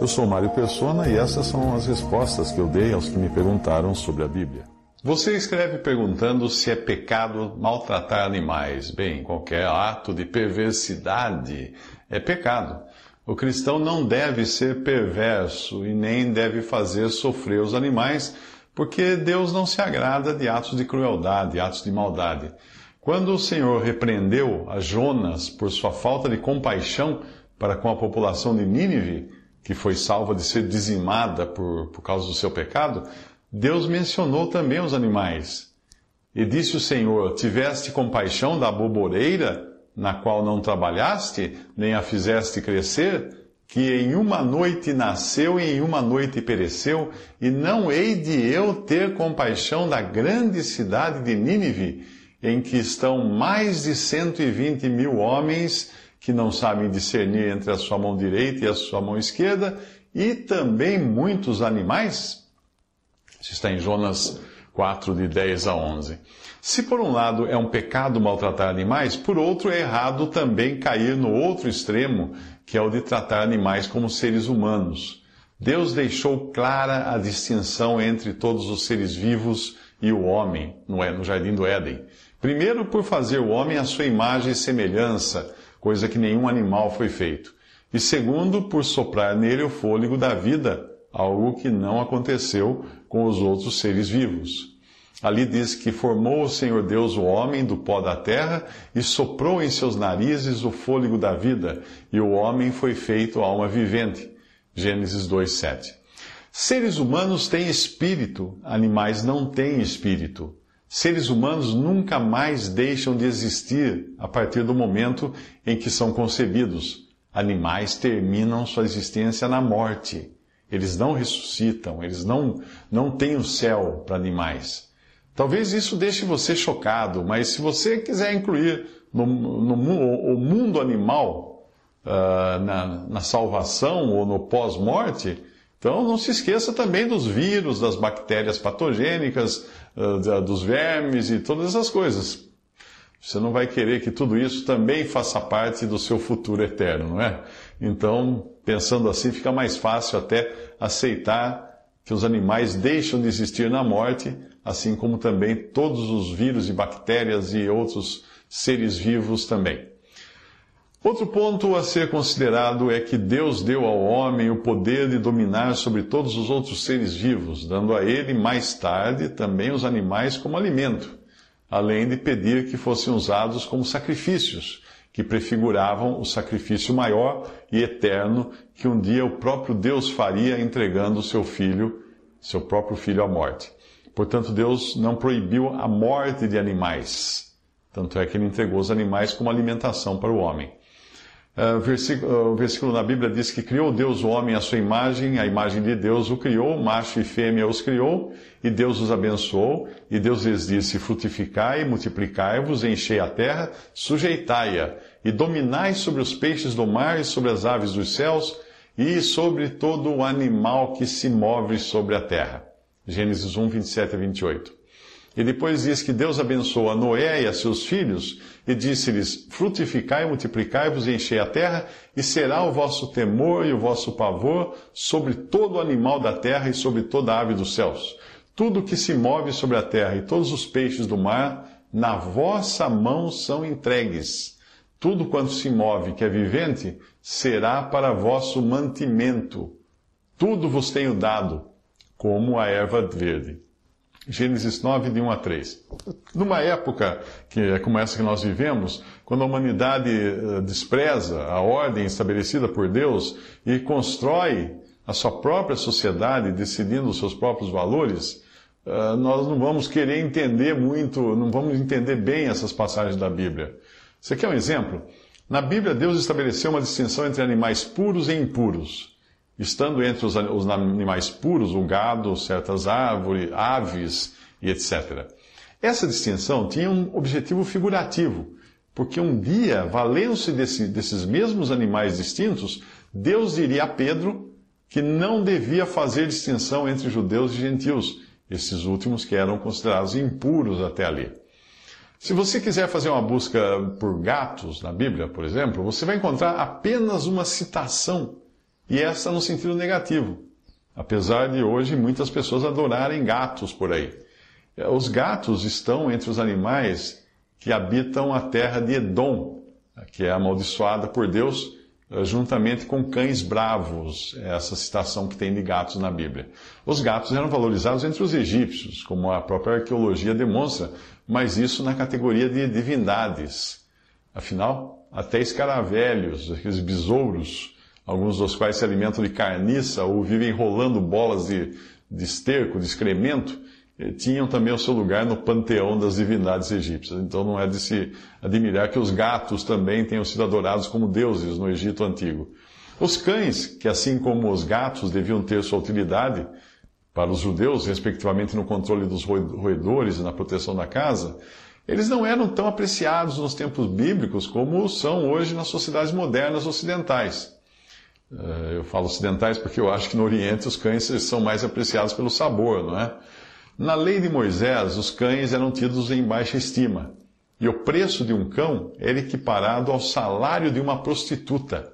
Eu sou Mário Persona e essas são as respostas que eu dei aos que me perguntaram sobre a Bíblia. Você escreve perguntando se é pecado maltratar animais. Bem, qualquer ato de perversidade é pecado. O cristão não deve ser perverso e nem deve fazer sofrer os animais, porque Deus não se agrada de atos de crueldade, atos de maldade. Quando o Senhor repreendeu a Jonas por sua falta de compaixão para com a população de Nínive, que foi salva de ser dizimada por, por causa do seu pecado, Deus mencionou também os animais. E disse o Senhor: Tiveste compaixão da boboreira, na qual não trabalhaste, nem a fizeste crescer, que em uma noite nasceu e em uma noite pereceu, e não hei de eu ter compaixão da grande cidade de Nínive, em que estão mais de cento e vinte mil homens que não sabem discernir entre a sua mão direita e a sua mão esquerda, e também muitos animais? Isso está em Jonas 4, de 10 a 11. Se por um lado é um pecado maltratar animais, por outro é errado também cair no outro extremo, que é o de tratar animais como seres humanos. Deus deixou clara a distinção entre todos os seres vivos e o homem no jardim do Éden. Primeiro, por fazer o homem à sua imagem e semelhança, coisa que nenhum animal foi feito. E segundo, por soprar nele o fôlego da vida, algo que não aconteceu com os outros seres vivos. Ali diz que formou o Senhor Deus o homem do pó da terra e soprou em seus narizes o fôlego da vida, e o homem foi feito alma vivente. Gênesis 2:7. Seres humanos têm espírito, animais não têm espírito. Seres humanos nunca mais deixam de existir a partir do momento em que são concebidos. Animais terminam sua existência na morte. Eles não ressuscitam, eles não, não têm o céu para animais. Talvez isso deixe você chocado, mas se você quiser incluir no, no, o mundo animal uh, na, na salvação ou no pós-morte, então não se esqueça também dos vírus, das bactérias patogênicas, uh, dos vermes e todas essas coisas. Você não vai querer que tudo isso também faça parte do seu futuro eterno, não é? Então, pensando assim, fica mais fácil até aceitar que os animais deixam de existir na morte, assim como também todos os vírus e bactérias e outros seres vivos também. Outro ponto a ser considerado é que Deus deu ao homem o poder de dominar sobre todos os outros seres vivos, dando a ele mais tarde também os animais como alimento, além de pedir que fossem usados como sacrifícios, que prefiguravam o sacrifício maior e eterno que um dia o próprio Deus faria entregando seu filho, seu próprio filho à morte. Portanto, Deus não proibiu a morte de animais. Tanto é que ele entregou os animais como alimentação para o homem. Uh, versículo, o versículo na Bíblia diz que criou Deus o homem à sua imagem, a imagem de Deus o criou, macho e fêmea os criou, e Deus os abençoou, e Deus lhes disse: Frutificai, multiplicai-vos, enchei a terra, sujeitai-a, e dominai sobre os peixes do mar e sobre as aves dos céus, e sobre todo o animal que se move sobre a terra. Gênesis 1, 27 a 28. E depois diz que Deus abençoou a Noé e a seus filhos e disse-lhes: Frutificai, multiplicai-vos e enchei a terra, e será o vosso temor e o vosso pavor sobre todo animal da terra e sobre toda ave dos céus. Tudo que se move sobre a terra e todos os peixes do mar, na vossa mão são entregues. Tudo quanto se move que é vivente, será para vosso mantimento. Tudo vos tenho dado, como a erva verde. Gênesis 9, de 1 a 3. Numa época que é como essa que nós vivemos, quando a humanidade eh, despreza a ordem estabelecida por Deus e constrói a sua própria sociedade decidindo os seus próprios valores, eh, nós não vamos querer entender muito, não vamos entender bem essas passagens da Bíblia. Você quer um exemplo? Na Bíblia, Deus estabeleceu uma distinção entre animais puros e impuros, estando entre os, os animais puros o gado, certas árvores, aves e etc. Essa distinção tinha um objetivo figurativo, porque um dia, valendo-se desse, desses mesmos animais distintos, Deus diria a Pedro que não devia fazer distinção entre judeus e gentios, esses últimos que eram considerados impuros até ali. Se você quiser fazer uma busca por gatos na Bíblia, por exemplo, você vai encontrar apenas uma citação, e essa no sentido negativo, apesar de hoje muitas pessoas adorarem gatos por aí. Os gatos estão entre os animais que habitam a terra de Edom, que é amaldiçoada por Deus, juntamente com cães bravos, é essa citação que tem de gatos na Bíblia. Os gatos eram valorizados entre os egípcios, como a própria arqueologia demonstra, mas isso na categoria de divindades. Afinal, até escaravelhos, aqueles besouros, alguns dos quais se alimentam de carniça ou vivem rolando bolas de, de esterco, de excremento, eh, tinham também o seu lugar no panteão das divindades egípcias. Então não é de se admirar que os gatos também tenham sido adorados como deuses no Egito Antigo. Os cães, que assim como os gatos deviam ter sua utilidade, para os judeus, respectivamente no controle dos roedores e na proteção da casa, eles não eram tão apreciados nos tempos bíblicos como são hoje nas sociedades modernas ocidentais. Eh, eu falo ocidentais porque eu acho que no Oriente os cães são mais apreciados pelo sabor, não é? Na lei de Moisés, os cães eram tidos em baixa estima, e o preço de um cão era equiparado ao salário de uma prostituta.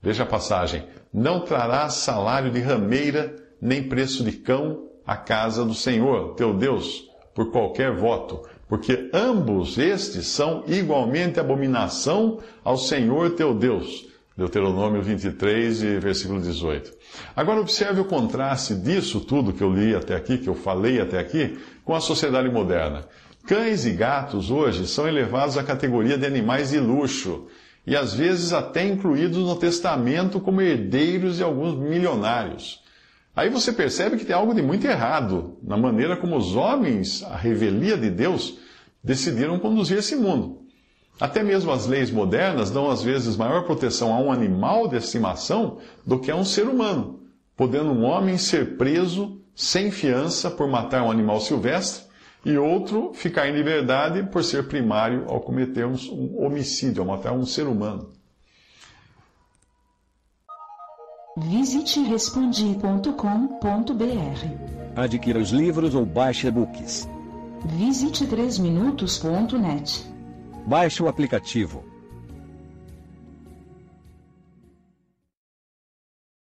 Veja a passagem: Não trarás salário de rameira nem preço de cão à casa do Senhor, teu Deus, por qualquer voto, porque ambos estes são igualmente abominação ao Senhor teu Deus. Deuteronômio 23 e versículo 18. Agora observe o contraste disso tudo que eu li até aqui, que eu falei até aqui, com a sociedade moderna. Cães e gatos hoje são elevados à categoria de animais de luxo e às vezes até incluídos no testamento como herdeiros de alguns milionários. Aí você percebe que tem algo de muito errado na maneira como os homens, a revelia de Deus, decidiram conduzir esse mundo. Até mesmo as leis modernas dão às vezes maior proteção a um animal de estimação do que a um ser humano, podendo um homem ser preso sem fiança por matar um animal silvestre e outro ficar em liberdade por ser primário ao cometer um homicídio, ao matar um ser humano. Visite respondi.com.br. Adquira os livros ou baixe e-books. Visite 3minutos.net. Baixe o aplicativo